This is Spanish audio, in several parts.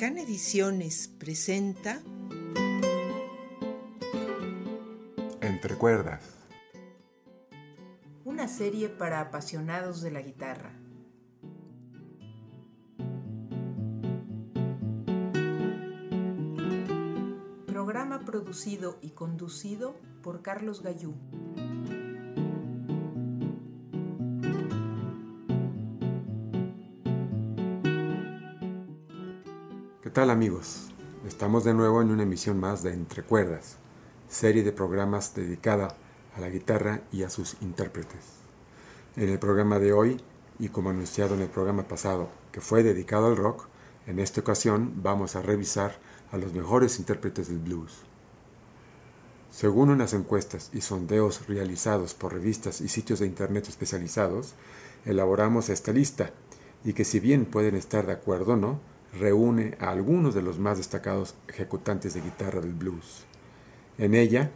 Can Ediciones presenta Entre cuerdas. Una serie para apasionados de la guitarra. Programa producido y conducido por Carlos Gallú. ¿Qué tal amigos? Estamos de nuevo en una emisión más de Entre Cuerdas, serie de programas dedicada a la guitarra y a sus intérpretes. En el programa de hoy, y como anunciado en el programa pasado, que fue dedicado al rock, en esta ocasión vamos a revisar a los mejores intérpretes del blues. Según unas encuestas y sondeos realizados por revistas y sitios de internet especializados, elaboramos esta lista y que si bien pueden estar de acuerdo o no, reúne a algunos de los más destacados ejecutantes de guitarra del blues. En ella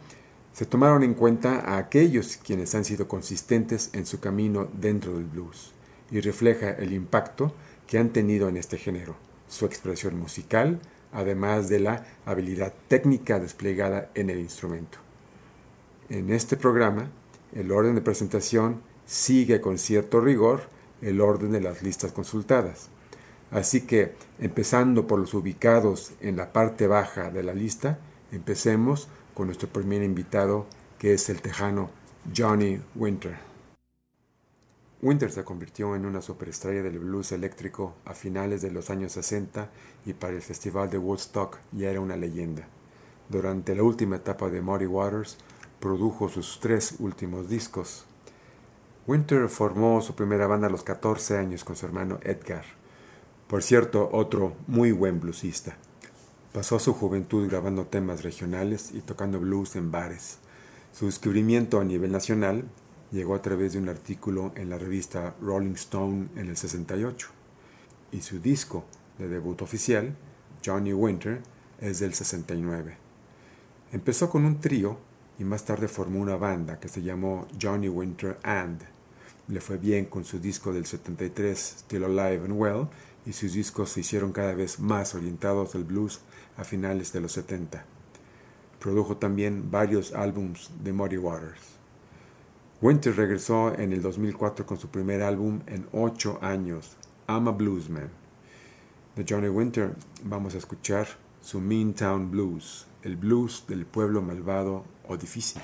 se tomaron en cuenta a aquellos quienes han sido consistentes en su camino dentro del blues y refleja el impacto que han tenido en este género, su expresión musical, además de la habilidad técnica desplegada en el instrumento. En este programa, el orden de presentación sigue con cierto rigor el orden de las listas consultadas. Así que, empezando por los ubicados en la parte baja de la lista, empecemos con nuestro primer invitado, que es el tejano Johnny Winter. Winter se convirtió en una superestrella del blues eléctrico a finales de los años 60 y para el Festival de Woodstock ya era una leyenda. Durante la última etapa de Muddy Waters, produjo sus tres últimos discos. Winter formó su primera banda a los 14 años con su hermano Edgar. Por cierto, otro muy buen bluesista. Pasó su juventud grabando temas regionales y tocando blues en bares. Su descubrimiento a nivel nacional llegó a través de un artículo en la revista Rolling Stone en el 68. Y su disco de debut oficial, Johnny Winter, es del 69. Empezó con un trío y más tarde formó una banda que se llamó Johnny Winter And. Le fue bien con su disco del 73, Still Alive and Well, y sus discos se hicieron cada vez más orientados al blues a finales de los 70. Produjo también varios álbums de Muddy Waters. Winter regresó en el 2004 con su primer álbum en ocho años, I'm a Bluesman. De Johnny Winter vamos a escuchar su Mean Town Blues, el blues del pueblo malvado o difícil.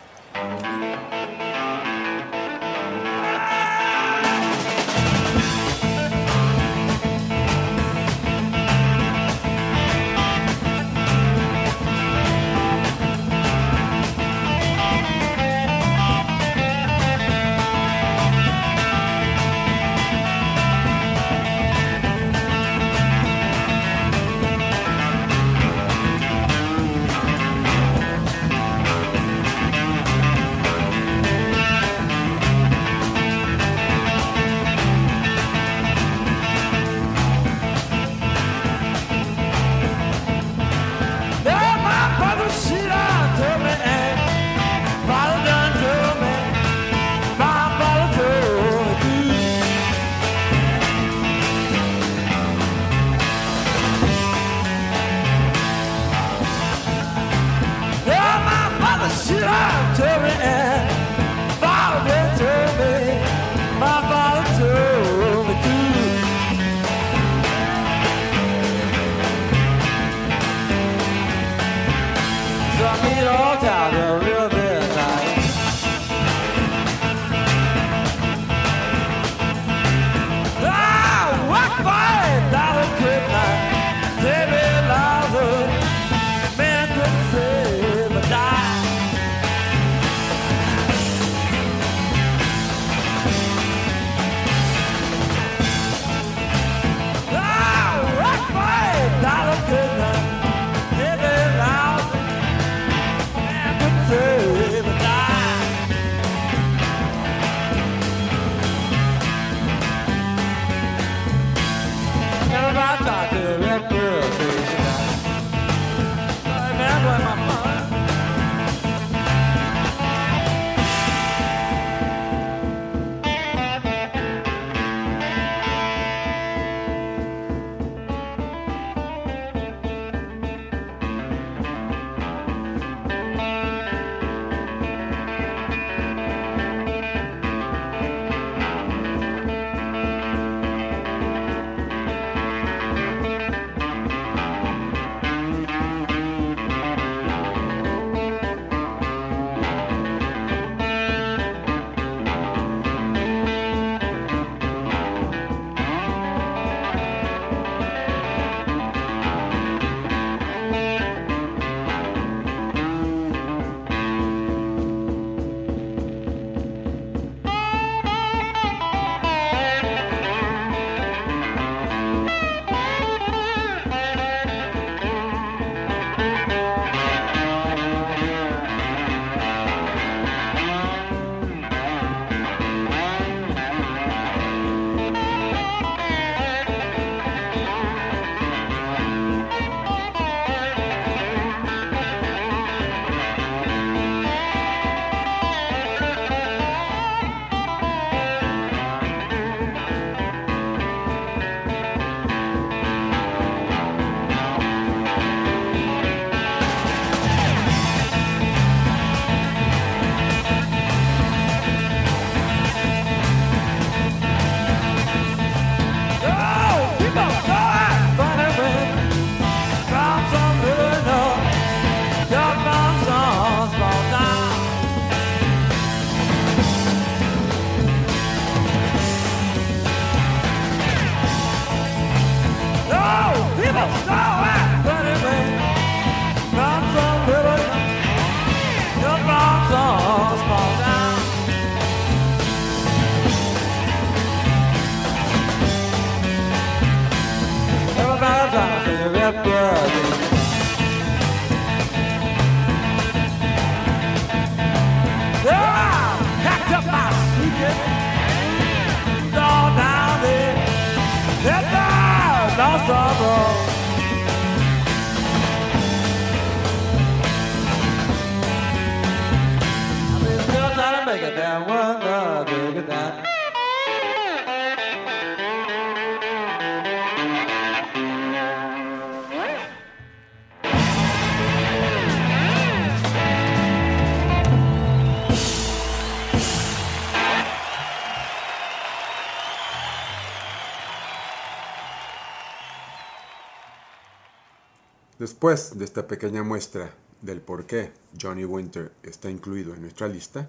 Después de esta pequeña muestra del por qué Johnny Winter está incluido en nuestra lista,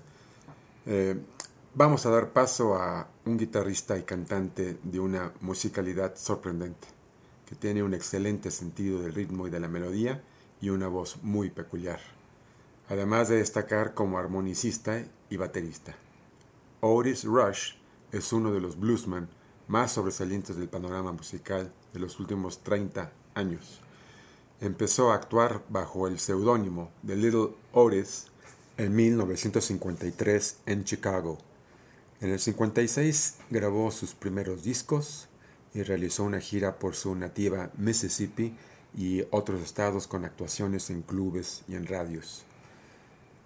eh, vamos a dar paso a un guitarrista y cantante de una musicalidad sorprendente, que tiene un excelente sentido del ritmo y de la melodía y una voz muy peculiar, además de destacar como armonicista y baterista. Otis Rush es uno de los bluesmen más sobresalientes del panorama musical de los últimos 30 años empezó a actuar bajo el seudónimo de Little Otis en 1953 en Chicago. En el 56 grabó sus primeros discos y realizó una gira por su nativa Mississippi y otros estados con actuaciones en clubes y en radios.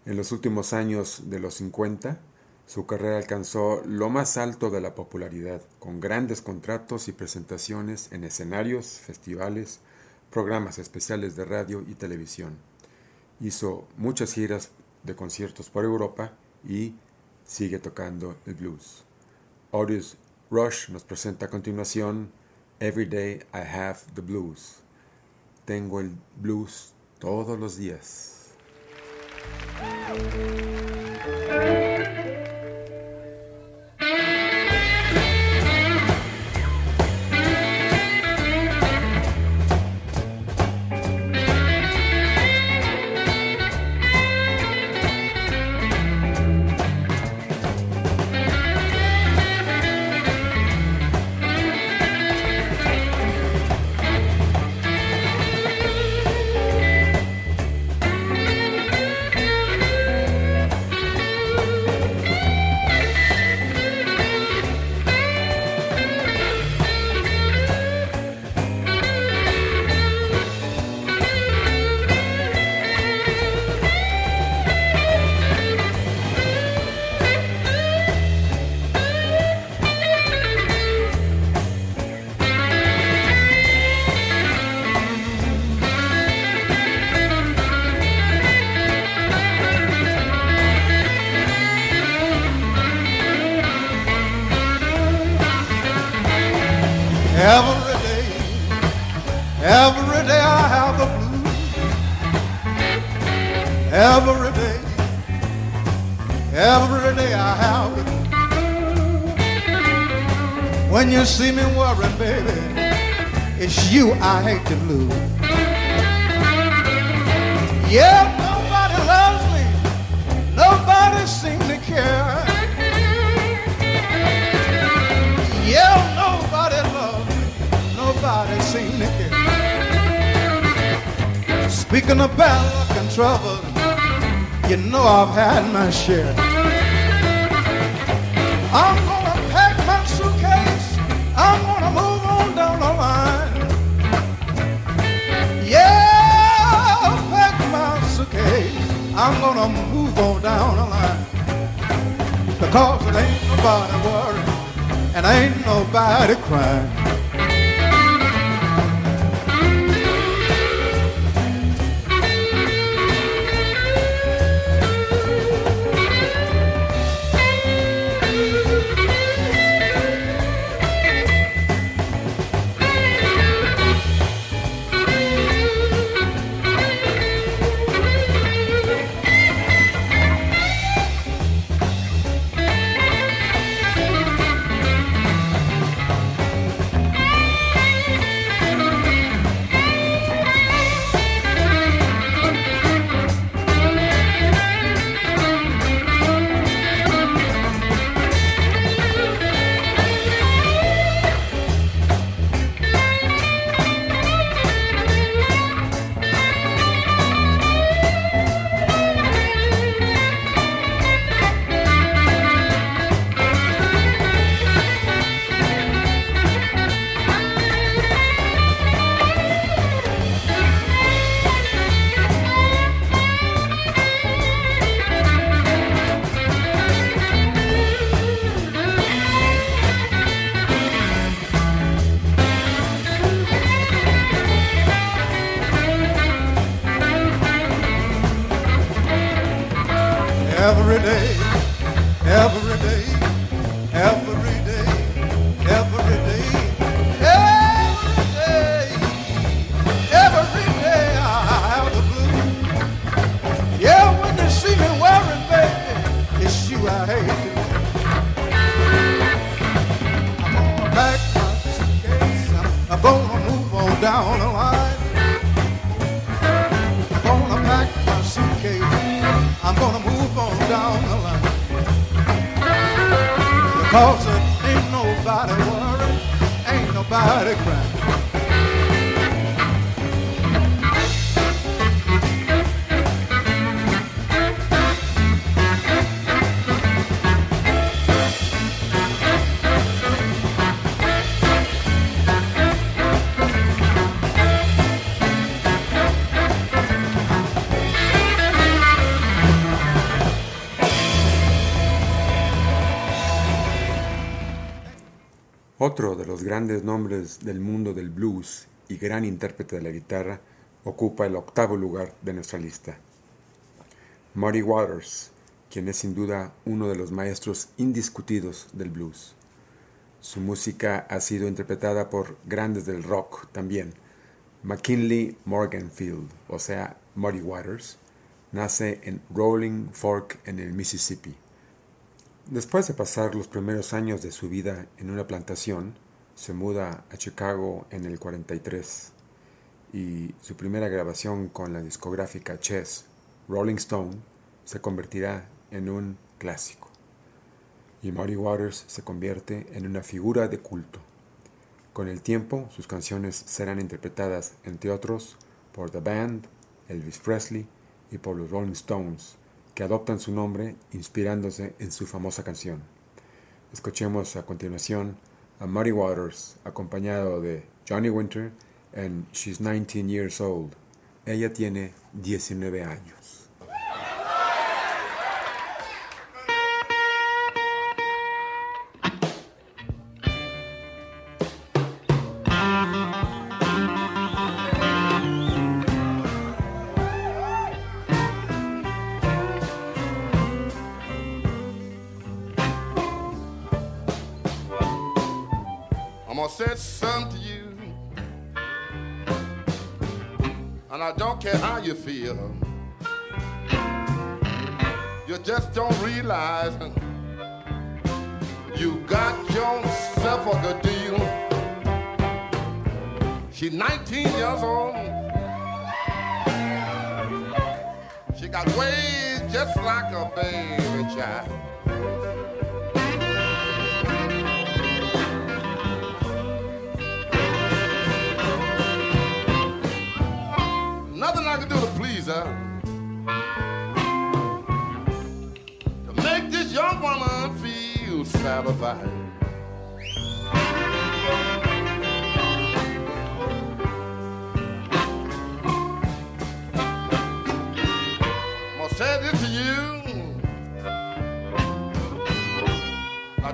En los últimos años de los 50, su carrera alcanzó lo más alto de la popularidad, con grandes contratos y presentaciones en escenarios, festivales, programas especiales de radio y televisión. Hizo muchas giras de conciertos por Europa y sigue tocando el blues. Otis Rush nos presenta a continuación Every Day I Have the Blues. Tengo el blues todos los días. It's you I hate to lose. Yeah, nobody loves me, nobody seems to care. Yeah, nobody loves me, nobody seems to care. Speaking of bad luck and trouble, you know I've had my share. I'm Because it ain't nobody worrying and ain't nobody crying. Otro de los grandes nombres del mundo del blues y gran intérprete de la guitarra ocupa el octavo lugar de nuestra lista. Muddy Waters, quien es sin duda uno de los maestros indiscutidos del blues. Su música ha sido interpretada por grandes del rock también. McKinley Morganfield, o sea, Muddy Waters, nace en Rolling Fork en el Mississippi. Después de pasar los primeros años de su vida en una plantación, se muda a Chicago en el 43 y su primera grabación con la discográfica Chess, Rolling Stone, se convertirá en un clásico. Y Muddy Waters se convierte en una figura de culto. Con el tiempo, sus canciones serán interpretadas, entre otros, por The Band, Elvis Presley y por los Rolling Stones, que adoptan su nombre inspirándose en su famosa canción. Escuchemos a continuación a Muddy Waters acompañado de Johnny Winter en She's 19 Years Old. Ella tiene 19 años.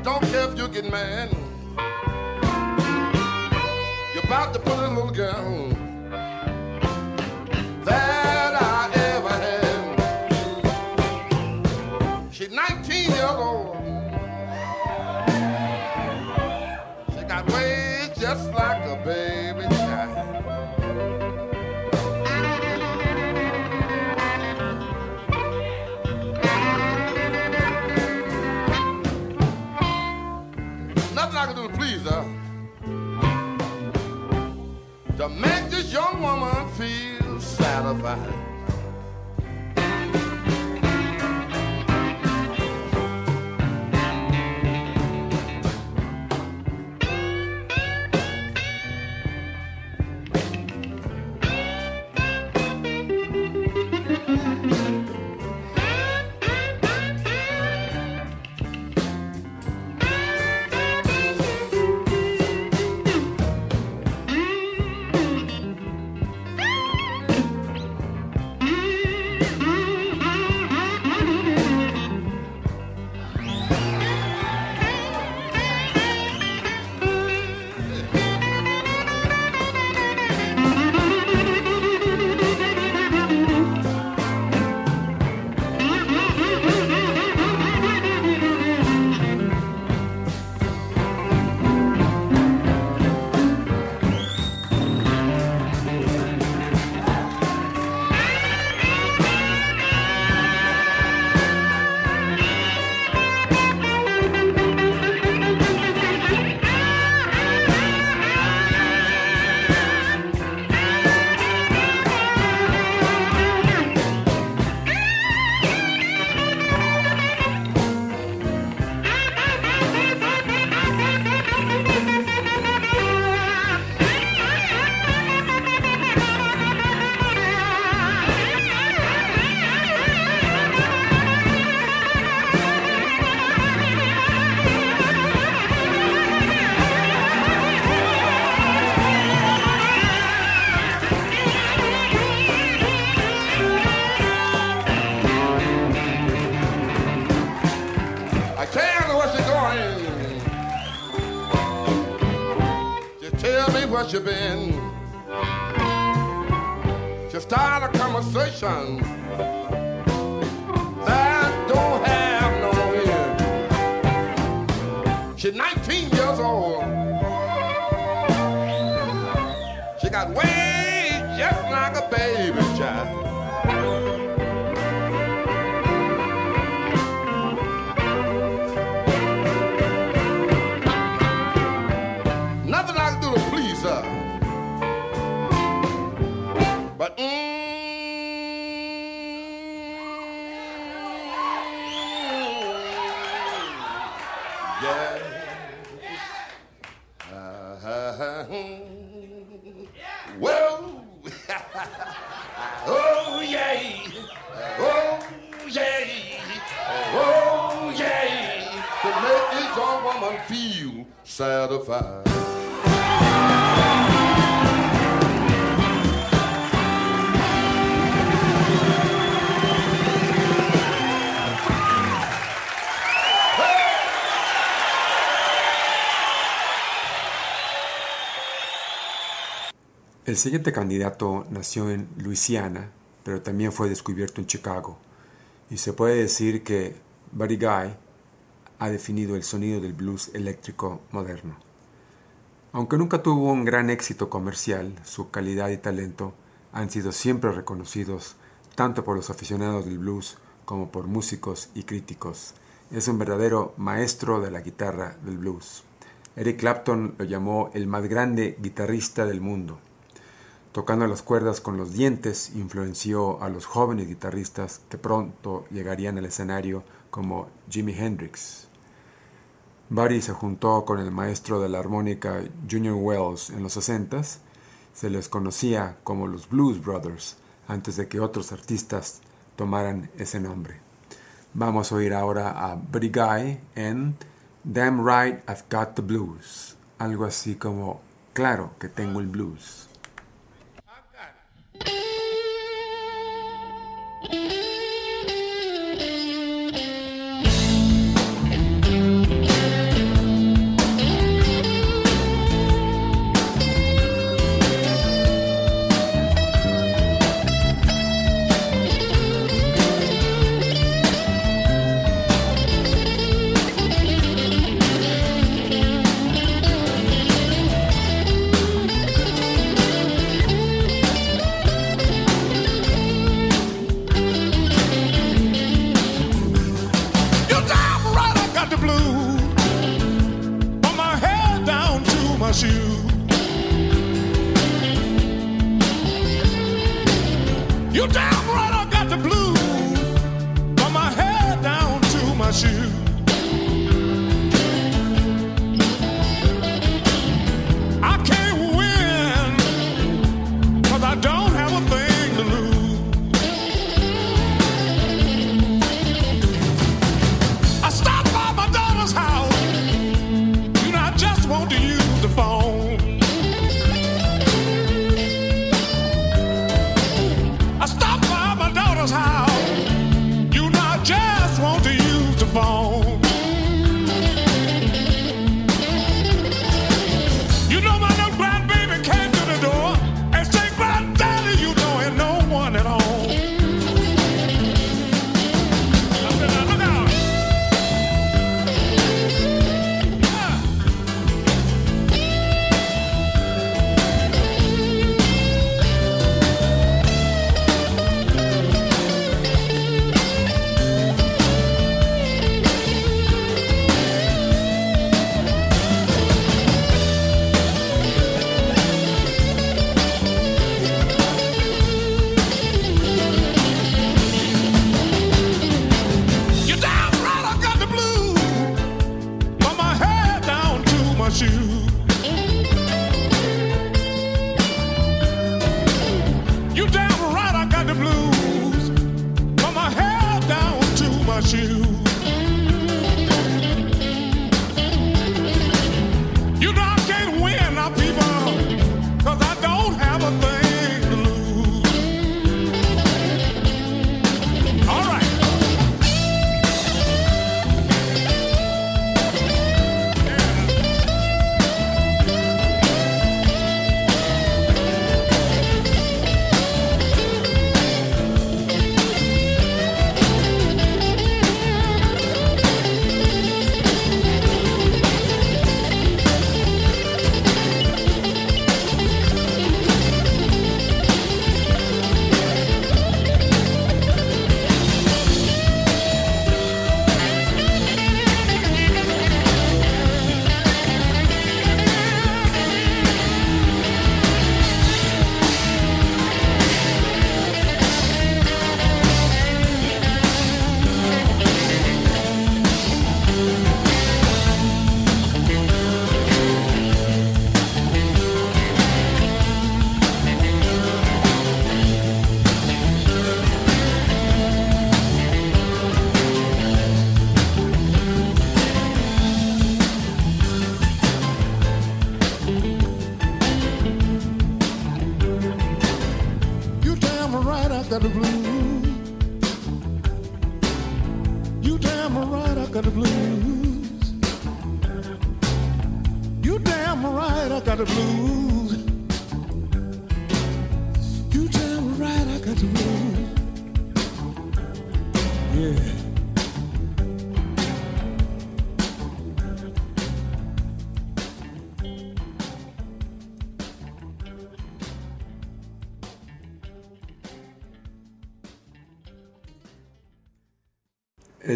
Don't care if you get mad. You're about to put a little girl woman feel satisfied. Siguiente candidato nació en Luisiana, pero también fue descubierto en Chicago. Y se puede decir que Buddy Guy ha definido el sonido del blues eléctrico moderno. Aunque nunca tuvo un gran éxito comercial, su calidad y talento han sido siempre reconocidos tanto por los aficionados del blues como por músicos y críticos. Es un verdadero maestro de la guitarra del blues. Eric Clapton lo llamó el más grande guitarrista del mundo. Tocando las cuerdas con los dientes, influenció a los jóvenes guitarristas que pronto llegarían al escenario como Jimi Hendrix. Buddy se juntó con el maestro de la armónica Junior Wells en los 60 Se les conocía como los Blues Brothers antes de que otros artistas tomaran ese nombre. Vamos a oír ahora a Guy en Damn Right I've Got the Blues. Algo así como, claro que tengo el blues.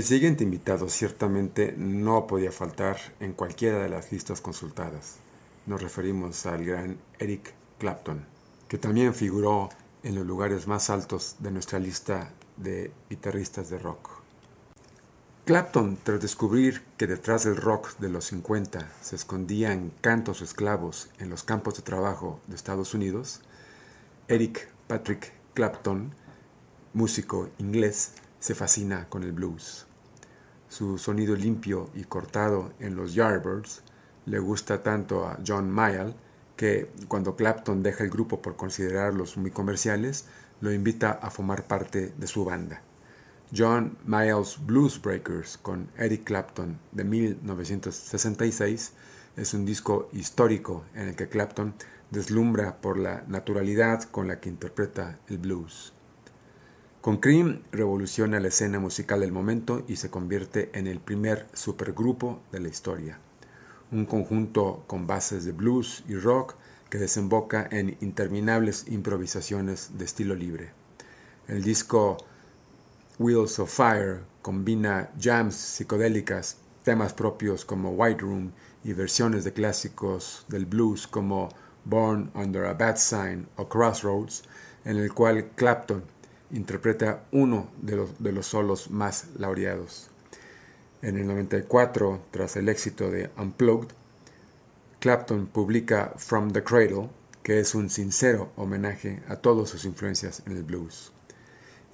Siguiente invitado ciertamente no podía faltar en cualquiera de las listas consultadas. Nos referimos al gran Eric Clapton, que también figuró en los lugares más altos de nuestra lista de guitarristas de rock. Clapton, tras descubrir que detrás del rock de los 50 se escondían cantos esclavos en los campos de trabajo de Estados Unidos, Eric Patrick Clapton, músico inglés, se fascina con el blues. Su sonido limpio y cortado en los Yardbirds le gusta tanto a John Mayall que cuando Clapton deja el grupo por considerarlos muy comerciales, lo invita a formar parte de su banda. John Mayall's Blues Breakers con Eric Clapton de 1966 es un disco histórico en el que Clapton deslumbra por la naturalidad con la que interpreta el blues. Con Cream revoluciona la escena musical del momento y se convierte en el primer supergrupo de la historia. Un conjunto con bases de blues y rock que desemboca en interminables improvisaciones de estilo libre. El disco Wheels of Fire combina jams psicodélicas, temas propios como White Room y versiones de clásicos del blues como Born Under a Bad Sign o Crossroads, en el cual Clapton interpreta uno de los, de los solos más laureados. En el 94, tras el éxito de Unplugged, Clapton publica From the Cradle, que es un sincero homenaje a todas sus influencias en el blues.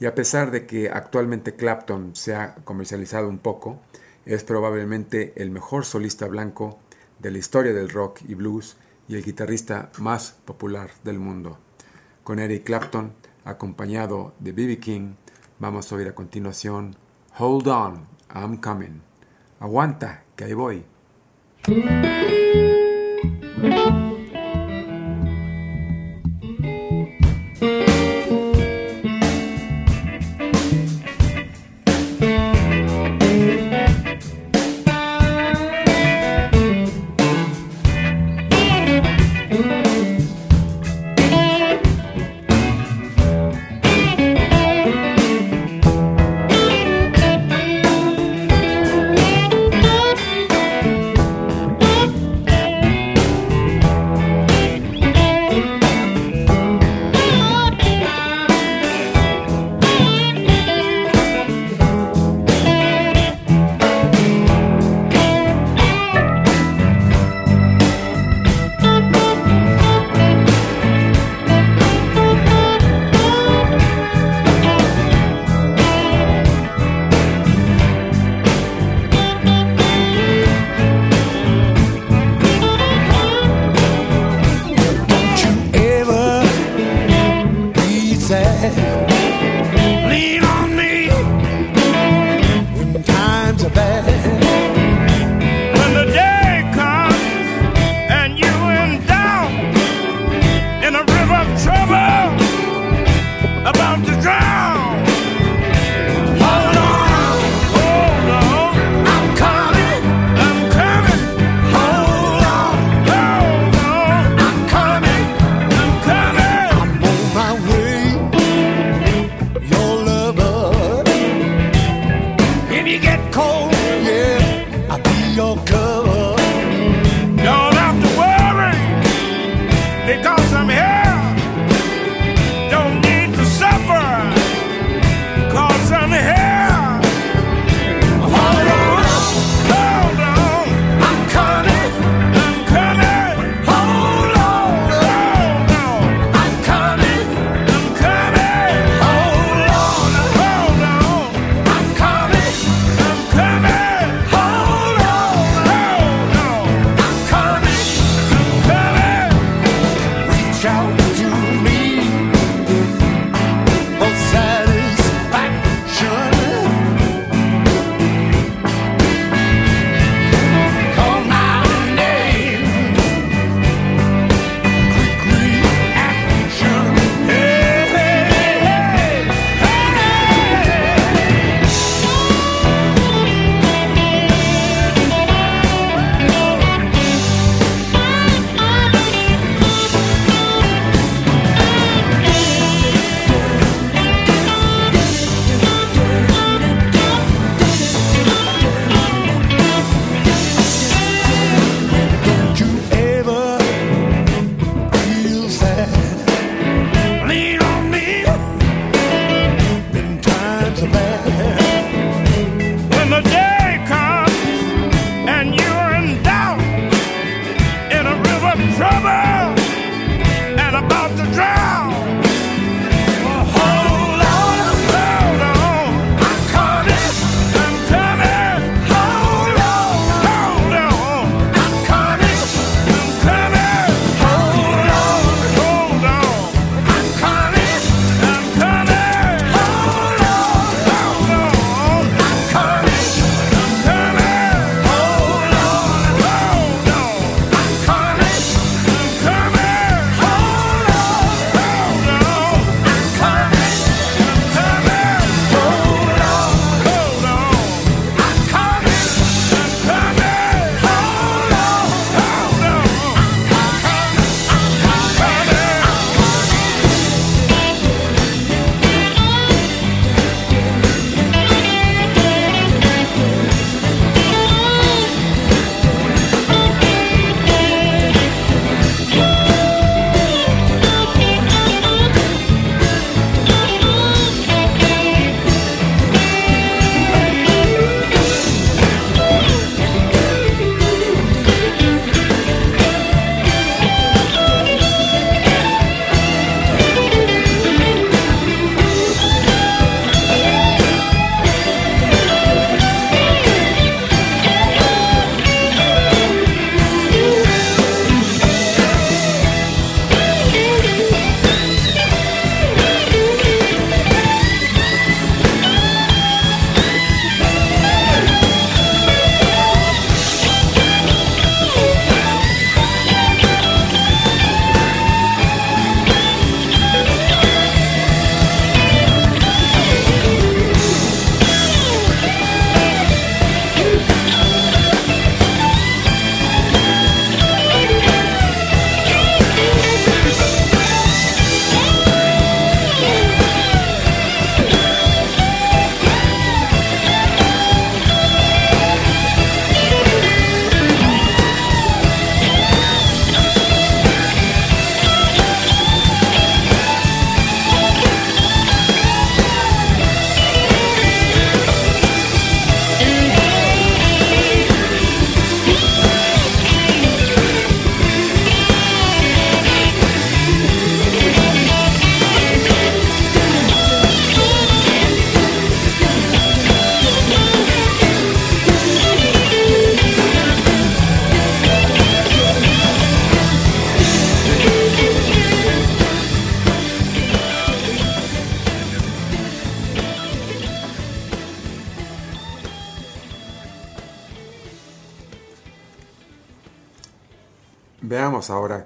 Y a pesar de que actualmente Clapton se ha comercializado un poco, es probablemente el mejor solista blanco de la historia del rock y blues y el guitarrista más popular del mundo. Con Eric Clapton acompañado de B.B. King, vamos a oír a continuación Hold On, I'm Coming. Aguanta, que ahí voy.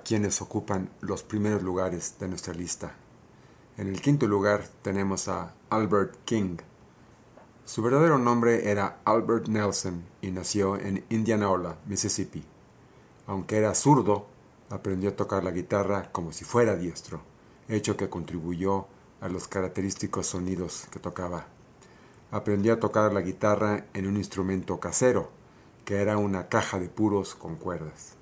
Quiénes ocupan los primeros lugares de nuestra lista. En el quinto lugar tenemos a Albert King. Su verdadero nombre era Albert Nelson y nació en Indianola, Mississippi. Aunque era zurdo, aprendió a tocar la guitarra como si fuera diestro, hecho que contribuyó a los característicos sonidos que tocaba. Aprendió a tocar la guitarra en un instrumento casero, que era una caja de puros con cuerdas.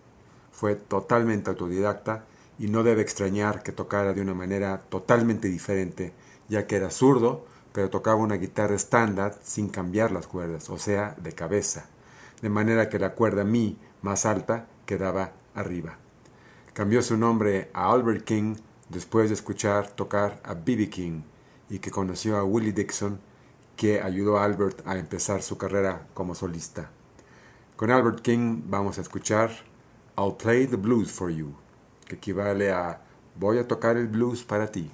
Fue totalmente autodidacta y no debe extrañar que tocara de una manera totalmente diferente, ya que era zurdo, pero tocaba una guitarra estándar sin cambiar las cuerdas, o sea, de cabeza, de manera que la cuerda mi más alta quedaba arriba. Cambió su nombre a Albert King después de escuchar tocar a B.B. King y que conoció a Willie Dixon, que ayudó a Albert a empezar su carrera como solista. Con Albert King vamos a escuchar I'll Play the Blues for You, que equivale a Voy a tocar el blues para ti.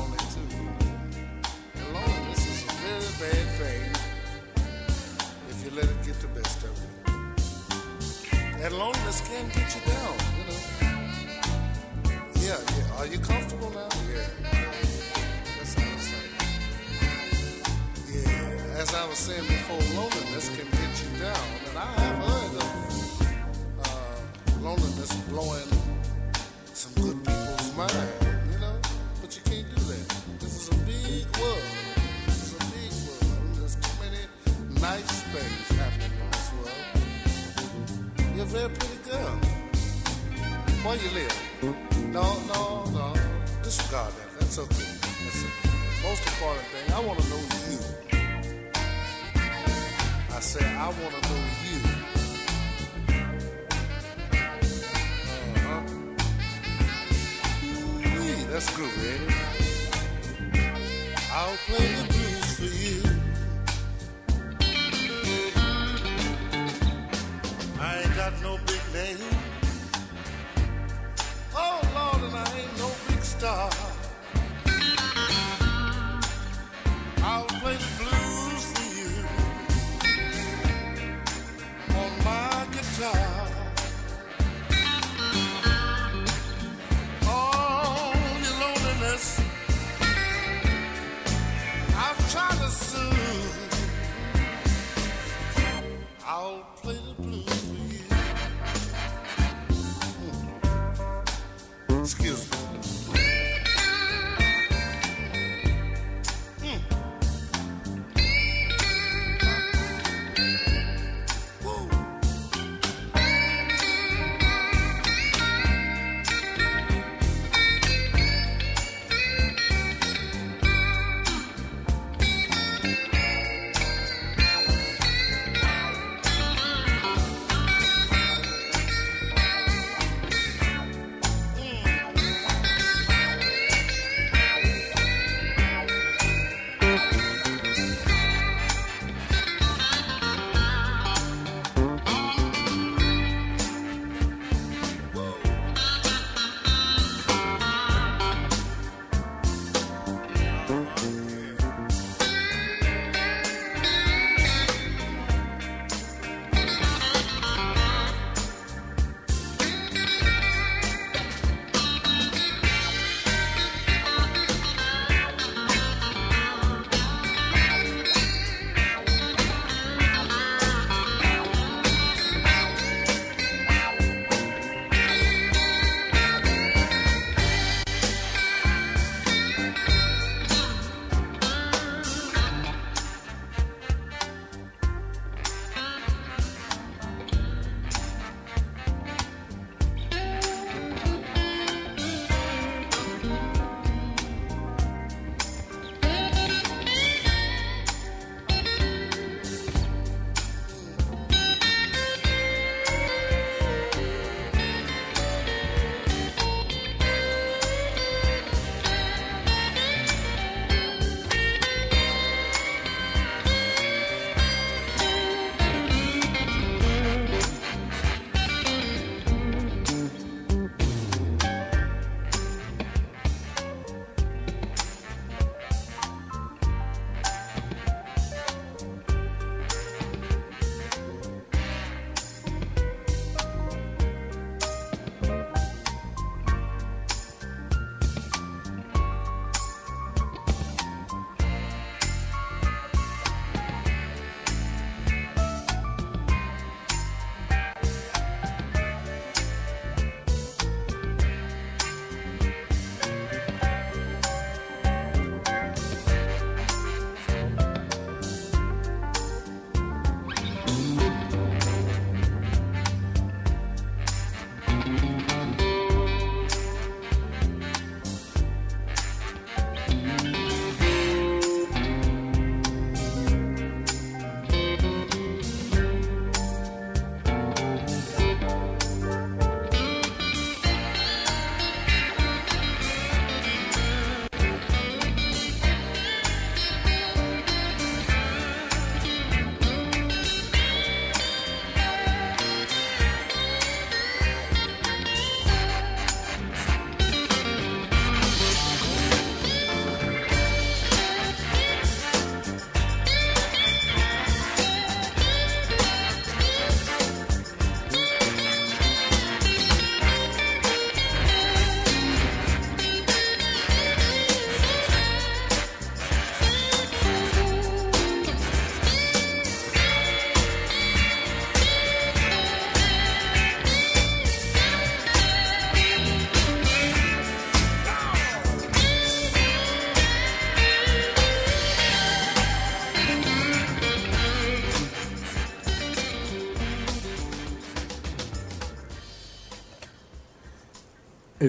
I'm lonely too. And loneliness is a very bad thing if you let it get the best of you. That loneliness can get you down, you know. Yeah, yeah. Are you comfortable now? Yeah. That's how it's like. Yeah. As I was saying before, loneliness can get you down. And I have heard of uh, loneliness blowing some good people's mind, very pretty girl. Where you live? No, no, no. Disregard that. That's okay. That's the most important thing. I want to know you. I say I want to know you. Uh-huh. Ooh-wee, that's groovy, ain't it? I'll play the got no big name. Oh Lord, and I ain't no big star. I'll play the blues for you on my guitar.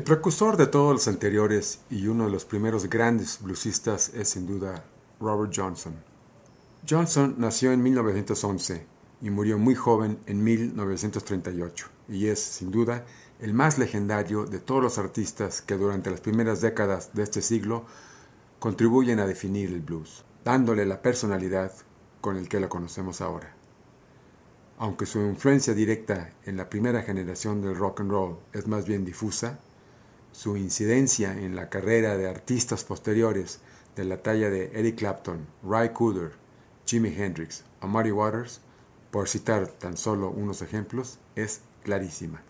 El precursor de todos los anteriores y uno de los primeros grandes bluesistas es sin duda Robert Johnson. Johnson nació en 1911 y murió muy joven en 1938 y es sin duda el más legendario de todos los artistas que durante las primeras décadas de este siglo contribuyen a definir el blues, dándole la personalidad con el que lo conocemos ahora. Aunque su influencia directa en la primera generación del rock and roll es más bien difusa, su incidencia en la carrera de artistas posteriores de la talla de Eric Clapton, Ray Cooder, Jimi Hendrix o Muddy Waters, por citar tan solo unos ejemplos, es clarísima.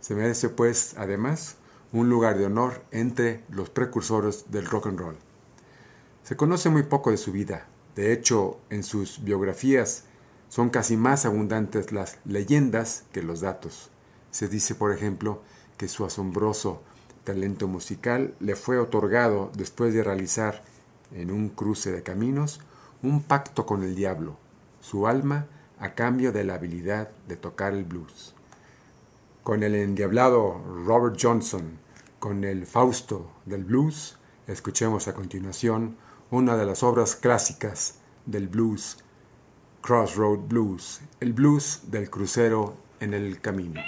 Se merece pues, además, un lugar de honor entre los precursores del rock and roll. Se conoce muy poco de su vida, de hecho, en sus biografías son casi más abundantes las leyendas que los datos. Se dice, por ejemplo, que su asombroso talento musical le fue otorgado después de realizar en un cruce de caminos un pacto con el diablo, su alma a cambio de la habilidad de tocar el blues. Con el endiablado Robert Johnson, con el Fausto del blues, escuchemos a continuación una de las obras clásicas del blues, Crossroad Blues, el blues del crucero en el camino.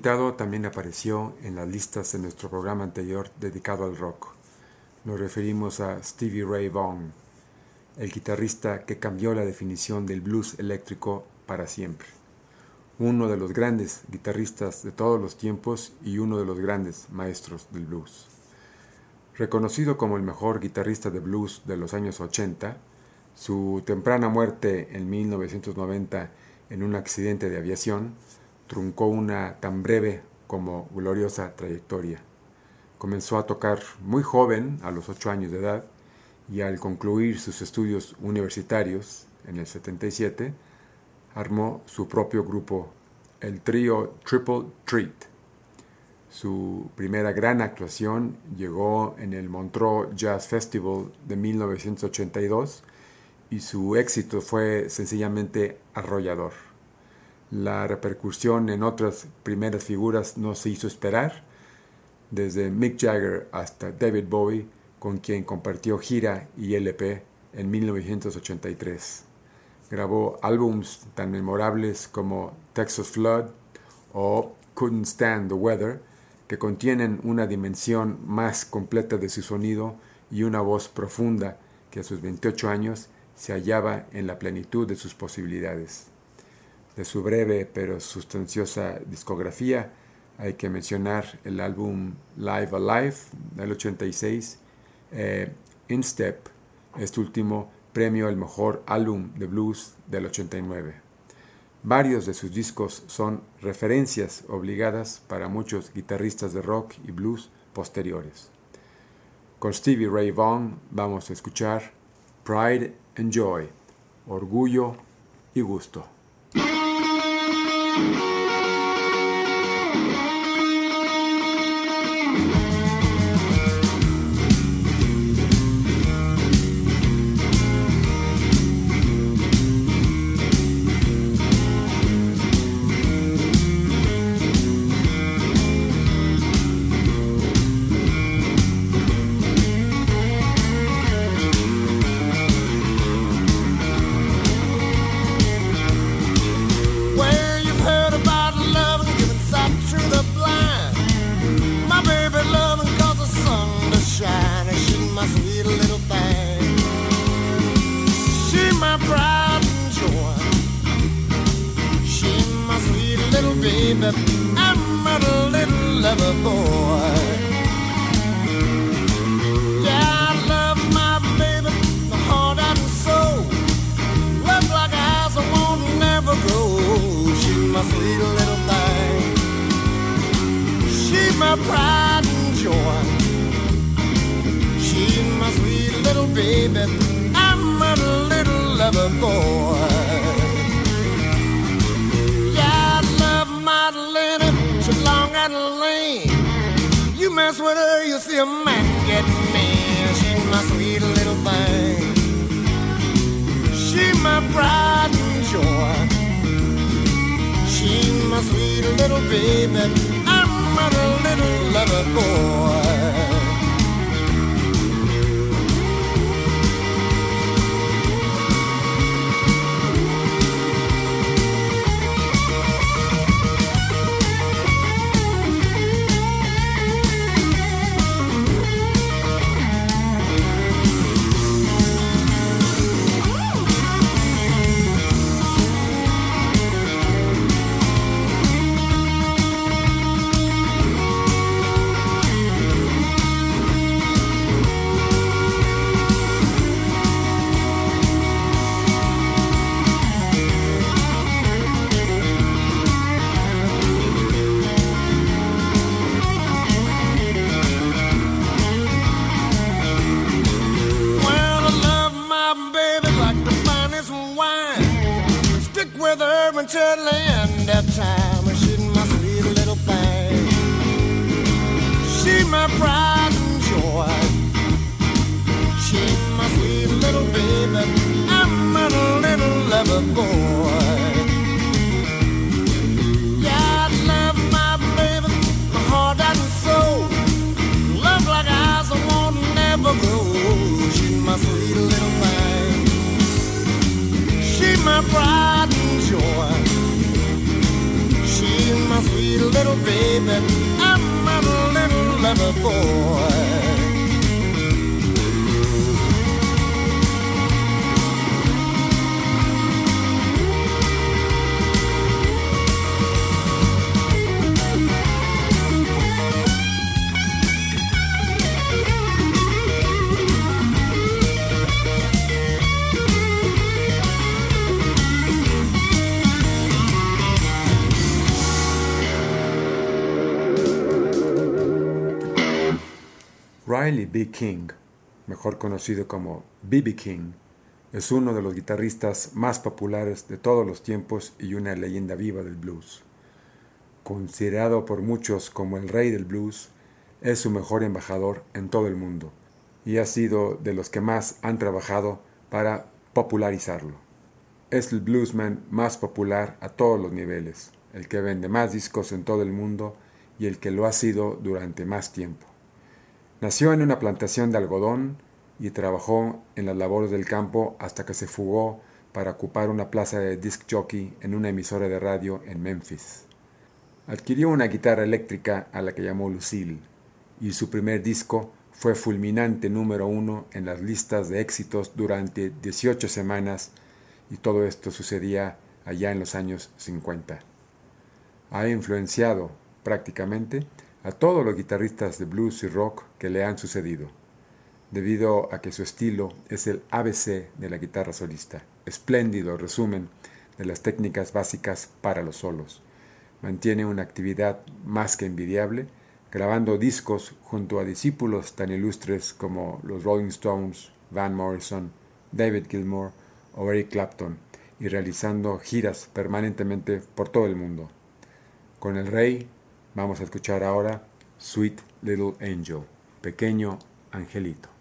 Invitado también apareció en las listas de nuestro programa anterior dedicado al rock. Nos referimos a Stevie Ray Vaughan, el guitarrista que cambió la definición del blues eléctrico para siempre. Uno de los grandes guitarristas de todos los tiempos y uno de los grandes maestros del blues. Reconocido como el mejor guitarrista de blues de los años 80, su temprana muerte en 1990 en un accidente de aviación truncó una tan breve como gloriosa trayectoria. Comenzó a tocar muy joven, a los ocho años de edad, y al concluir sus estudios universitarios en el 77, armó su propio grupo, el trío Triple Treat. Su primera gran actuación llegó en el Montreux Jazz Festival de 1982 y su éxito fue sencillamente arrollador. La repercusión en otras primeras figuras no se hizo esperar, desde Mick Jagger hasta David Bowie, con quien compartió gira y LP en 1983. Grabó álbums tan memorables como Texas Flood o Couldn't Stand the Weather, que contienen una dimensión más completa de su sonido y una voz profunda que a sus 28 años se hallaba en la plenitud de sus posibilidades. De su breve pero sustanciosa discografía hay que mencionar el álbum Live Alive del 86, eh, In Step, este último premio al mejor álbum de blues del 89. Varios de sus discos son referencias obligadas para muchos guitarristas de rock y blues posteriores. Con Stevie Ray Vaughan vamos a escuchar Pride and Joy, Orgullo y Gusto. Well, baby. I'm a little lover boy. Yeah, I love my baby, my heart and soul. Love like eyes I won't never grow. She's my sweet little thing. She's my pride and joy. She's my sweet little baby. I'm a little lover boy. Pride and joy. She my sweet little baby. I'm a little lover boy. With her until the end of time. She's my sweet little thing. She's my pride and joy. She's my sweet little baby. I'm a little lover boy. Baby. I'm a little lover boy. Riley B. King, mejor conocido como B.B. King, es uno de los guitarristas más populares de todos los tiempos y una leyenda viva del blues. Considerado por muchos como el rey del blues, es su mejor embajador en todo el mundo y ha sido de los que más han trabajado para popularizarlo. Es el bluesman más popular a todos los niveles, el que vende más discos en todo el mundo y el que lo ha sido durante más tiempo. Nació en una plantación de algodón y trabajó en las labores del campo hasta que se fugó para ocupar una plaza de disc jockey en una emisora de radio en Memphis. Adquirió una guitarra eléctrica a la que llamó Lucille y su primer disco fue fulminante número uno en las listas de éxitos durante 18 semanas y todo esto sucedía allá en los años 50. Ha influenciado prácticamente a todos los guitarristas de blues y rock que le han sucedido, debido a que su estilo es el ABC de la guitarra solista, espléndido resumen de las técnicas básicas para los solos. Mantiene una actividad más que envidiable, grabando discos junto a discípulos tan ilustres como los Rolling Stones, Van Morrison, David Gilmour o Eric Clapton, y realizando giras permanentemente por todo el mundo. Con el rey Vamos a escuchar ahora Sweet Little Angel, pequeño angelito.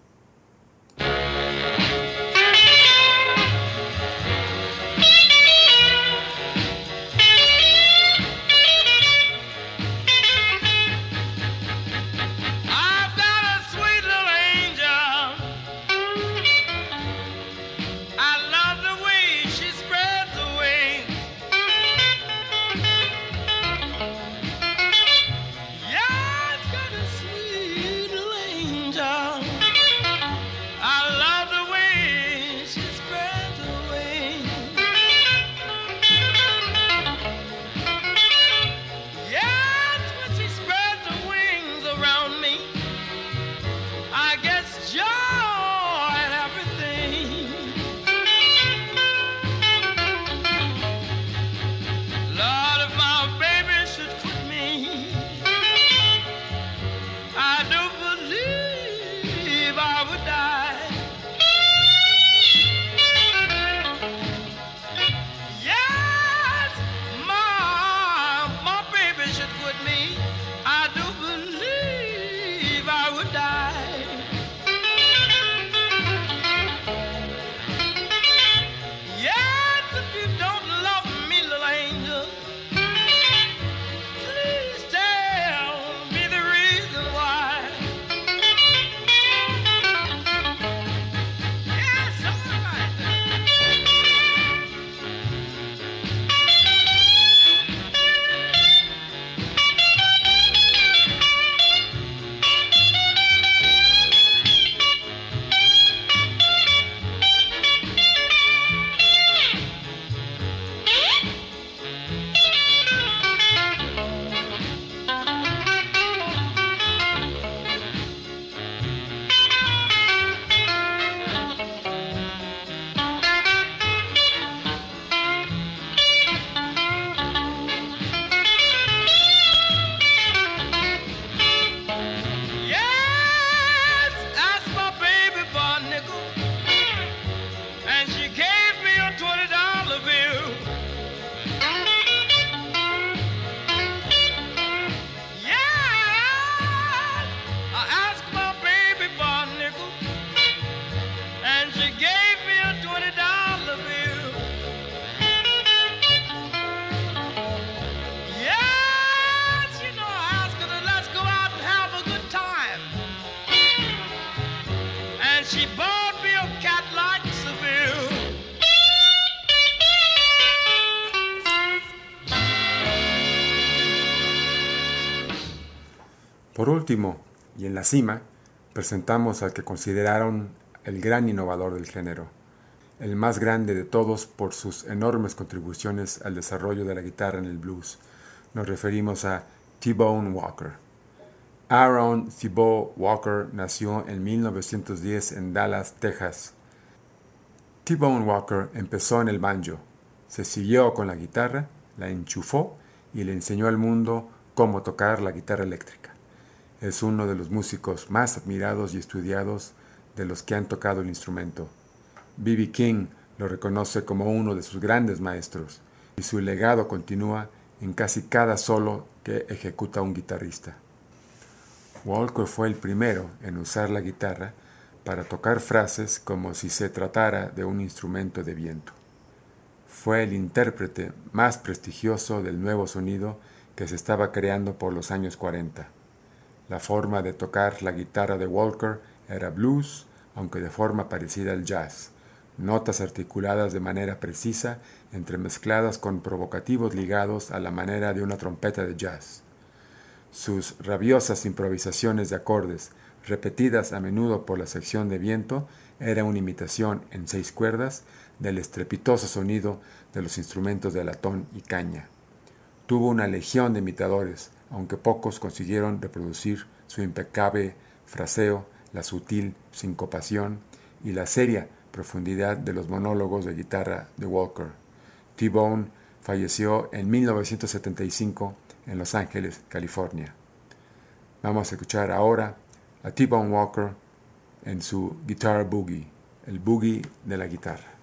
Y en la cima, presentamos al que consideraron el gran innovador del género, el más grande de todos por sus enormes contribuciones al desarrollo de la guitarra en el blues. Nos referimos a T-Bone Walker. Aaron Thibault Walker nació en 1910 en Dallas, Texas. T-Bone Walker empezó en el banjo, se siguió con la guitarra, la enchufó y le enseñó al mundo cómo tocar la guitarra eléctrica. Es uno de los músicos más admirados y estudiados de los que han tocado el instrumento. B.B. King lo reconoce como uno de sus grandes maestros y su legado continúa en casi cada solo que ejecuta un guitarrista. Walker fue el primero en usar la guitarra para tocar frases como si se tratara de un instrumento de viento. Fue el intérprete más prestigioso del nuevo sonido que se estaba creando por los años 40. La forma de tocar la guitarra de Walker era blues, aunque de forma parecida al jazz, notas articuladas de manera precisa, entremezcladas con provocativos ligados a la manera de una trompeta de jazz. Sus rabiosas improvisaciones de acordes, repetidas a menudo por la sección de viento, era una imitación en seis cuerdas del estrepitoso sonido de los instrumentos de latón y caña. Tuvo una legión de imitadores, aunque pocos consiguieron reproducir su impecable fraseo, la sutil sincopación y la seria profundidad de los monólogos de guitarra de Walker. T-Bone falleció en 1975 en Los Ángeles, California. Vamos a escuchar ahora a T-Bone Walker en su Guitar Boogie, el boogie de la guitarra.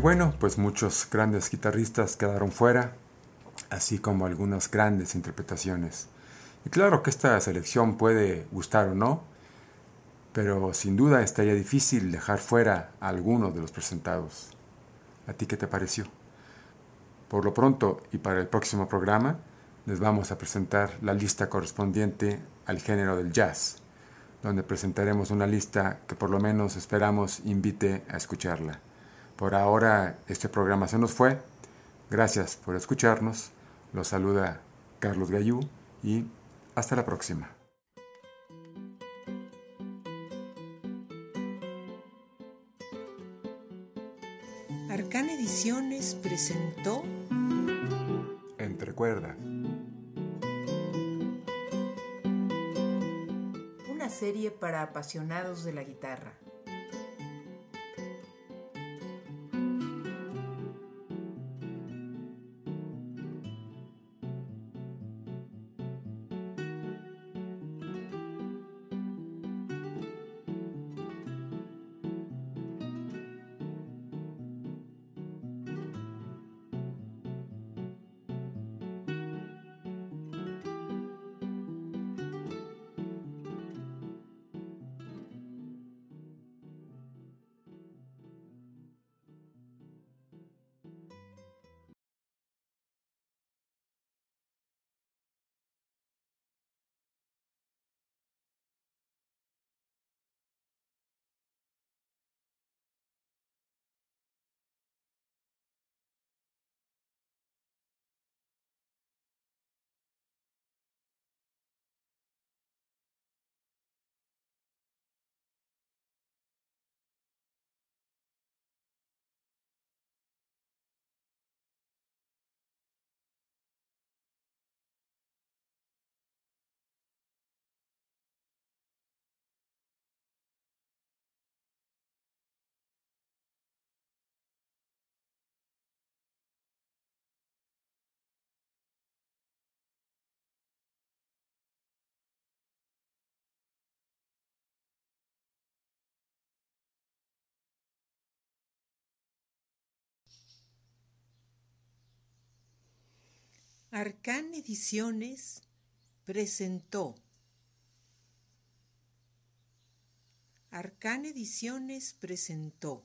Bueno, pues muchos grandes guitarristas quedaron fuera, así como algunas grandes interpretaciones. Y claro que esta selección puede gustar o no, pero sin duda estaría difícil dejar fuera a algunos de los presentados. ¿A ti qué te pareció? Por lo pronto y para el próximo programa les vamos a presentar la lista correspondiente al género del jazz, donde presentaremos una lista que por lo menos esperamos invite a escucharla. Por ahora, este programa se nos fue. Gracias por escucharnos. Los saluda Carlos Gallú y hasta la próxima. Arcana Ediciones presentó Entre cuerdas. Una serie para apasionados de la guitarra. Arcan Ediciones presentó. Arcan Ediciones presentó.